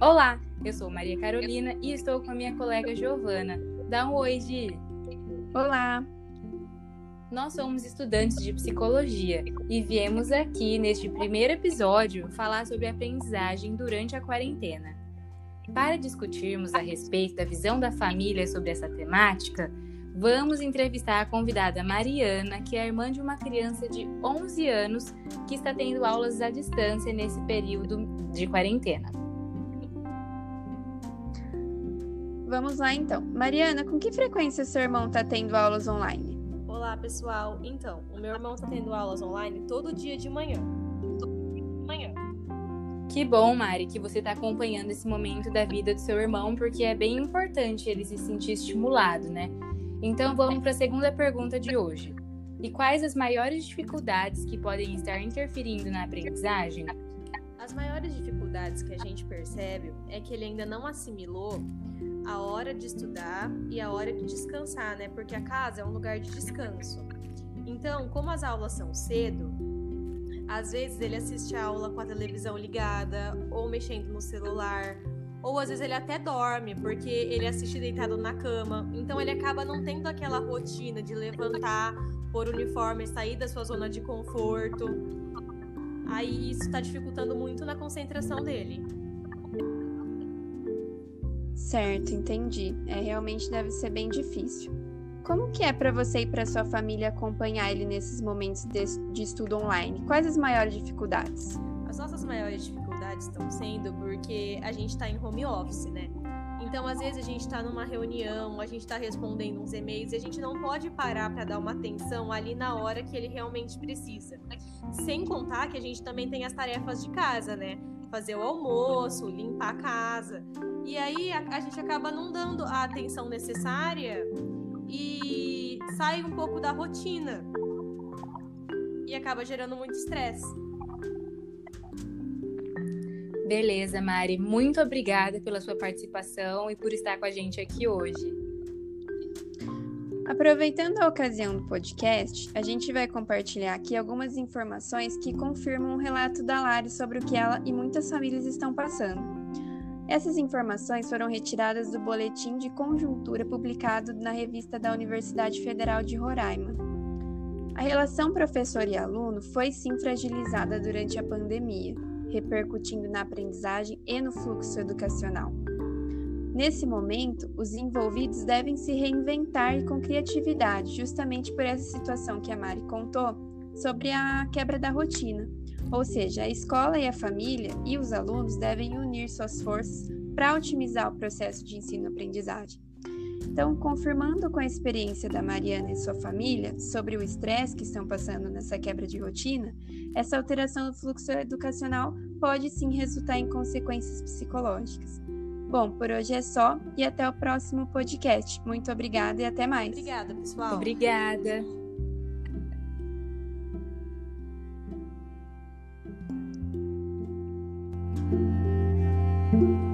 Olá, eu sou Maria Carolina e estou com a minha colega Giovana. Dá um oi, Gi. Olá. Nós somos estudantes de psicologia e viemos aqui neste primeiro episódio falar sobre aprendizagem durante a quarentena. Para discutirmos a respeito da visão da família sobre essa temática, vamos entrevistar a convidada Mariana, que é irmã de uma criança de 11 anos que está tendo aulas à distância nesse período de quarentena. Vamos lá então. Mariana, com que frequência seu irmão está tendo aulas online? Olá, pessoal. Então, o meu irmão está tendo aulas online todo dia de manhã. Manhã. Que bom, Mari, que você está acompanhando esse momento da vida do seu irmão, porque é bem importante ele se sentir estimulado, né? Então vamos para a segunda pergunta de hoje. E quais as maiores dificuldades que podem estar interferindo na aprendizagem? As maiores dificuldades que a gente percebe é que ele ainda não assimilou hora de estudar e a hora de descansar, né? Porque a casa é um lugar de descanso. Então, como as aulas são cedo, às vezes ele assiste a aula com a televisão ligada ou mexendo no celular, ou às vezes ele até dorme porque ele assiste deitado na cama. Então ele acaba não tendo aquela rotina de levantar, pôr uniforme, sair da sua zona de conforto. Aí isso está dificultando muito na concentração dele. Certo, entendi. É realmente deve ser bem difícil. Como que é para você e para sua família acompanhar ele nesses momentos de, de estudo online? Quais as maiores dificuldades? As nossas maiores dificuldades estão sendo porque a gente está em home office, né? Então, às vezes, a gente está numa reunião, a gente está respondendo uns e-mails e a gente não pode parar para dar uma atenção ali na hora que ele realmente precisa. Sem contar que a gente também tem as tarefas de casa, né? Fazer o almoço, limpar a casa. E aí a, a gente acaba não dando a atenção necessária e sai um pouco da rotina. E acaba gerando muito estresse. Beleza, Mari. Muito obrigada pela sua participação e por estar com a gente aqui hoje. Aproveitando a ocasião do podcast, a gente vai compartilhar aqui algumas informações que confirmam o relato da Lari sobre o que ela e muitas famílias estão passando. Essas informações foram retiradas do boletim de conjuntura publicado na revista da Universidade Federal de Roraima. A relação professor e aluno foi sim fragilizada durante a pandemia, repercutindo na aprendizagem e no fluxo educacional. Nesse momento, os envolvidos devem se reinventar e com criatividade, justamente por essa situação que a Mari contou sobre a quebra da rotina ou seja, a escola e a família e os alunos devem unir suas forças para otimizar o processo de ensino-aprendizagem. Então, confirmando com a experiência da Mariana e sua família sobre o estresse que estão passando nessa quebra de rotina, essa alteração do fluxo educacional pode sim resultar em consequências psicológicas. Bom, por hoje é só e até o próximo podcast. Muito obrigada e até mais. Obrigada, pessoal. Obrigada. You